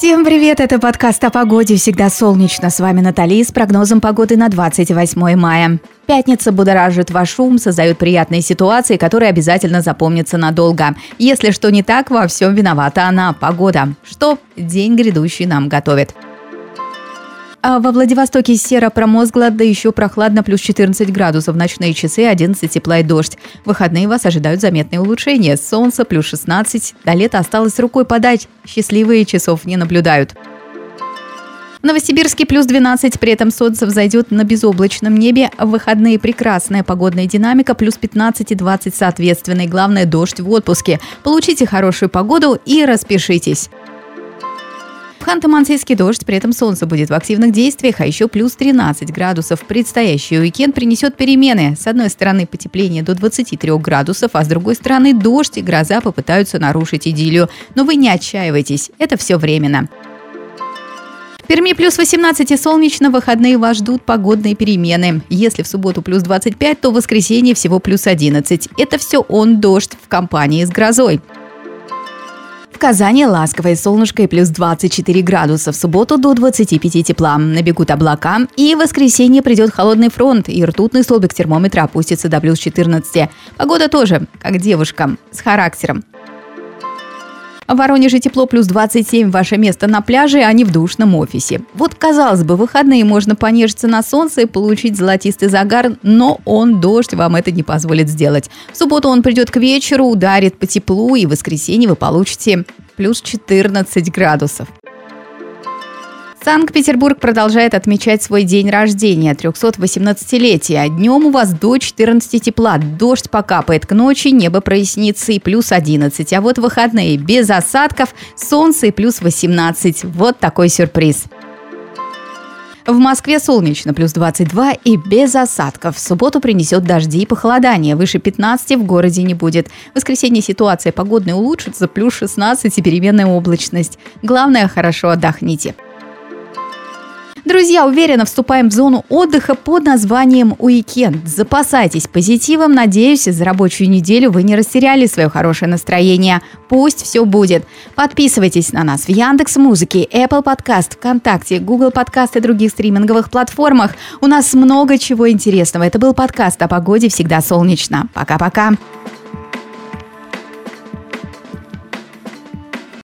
Всем привет, это подкаст о погоде «Всегда солнечно». С вами Натали с прогнозом погоды на 28 мая. Пятница будоражит ваш ум, создает приятные ситуации, которые обязательно запомнятся надолго. Если что не так, во всем виновата она, погода. Что день грядущий нам готовит. А во Владивостоке серо промозгло, да еще прохладно, плюс 14 градусов. Ночные часы 11 тепла и дождь. В выходные вас ожидают заметные улучшения. Солнце плюс 16. До лета осталось рукой подать. Счастливые часов не наблюдают. В Новосибирске плюс 12, при этом солнце взойдет на безоблачном небе. В выходные прекрасная погодная динамика, плюс 15 и 20 соответственно. И главное, дождь в отпуске. Получите хорошую погоду и распишитесь. В Ханты-Мансийский дождь, при этом солнце будет в активных действиях, а еще плюс 13 градусов. Предстоящий уикенд принесет перемены. С одной стороны потепление до 23 градусов, а с другой стороны дождь и гроза попытаются нарушить идиллию. Но вы не отчаивайтесь, это все временно. Перми плюс 18 и солнечно, выходные вас ждут погодные перемены. Если в субботу плюс 25, то в воскресенье всего плюс 11. Это все он дождь в компании с грозой. Казани ласковое солнышко и плюс 24 градуса. В субботу до 25 тепла. Набегут облака. И в воскресенье придет холодный фронт. И ртутный столбик термометра опустится до плюс 14. Погода тоже, как девушка, с характером. В Воронеже тепло плюс 27, ваше место на пляже, а не в душном офисе. Вот, казалось бы, выходные можно понежиться на солнце и получить золотистый загар, но он, дождь, вам это не позволит сделать. В субботу он придет к вечеру, ударит по теплу, и в воскресенье вы получите плюс 14 градусов. Санкт-Петербург продолжает отмечать свой день рождения, 318-летие. Днем у вас до 14 тепла, дождь покапает к ночи, небо прояснится и плюс 11. А вот выходные без осадков, солнце и плюс 18. Вот такой сюрприз. В Москве солнечно, плюс 22 и без осадков. В субботу принесет дожди и похолодание. Выше 15 в городе не будет. В воскресенье ситуация погодная улучшится, плюс 16 и переменная облачность. Главное, хорошо отдохните. Друзья, уверенно вступаем в зону отдыха под названием «Уикенд». Запасайтесь позитивом. Надеюсь, за рабочую неделю вы не растеряли свое хорошее настроение. Пусть все будет. Подписывайтесь на нас в Яндекс Музыке, Apple Podcast, ВКонтакте, Google Podcast и других стриминговых платформах. У нас много чего интересного. Это был подкаст о погоде «Всегда солнечно». Пока-пока.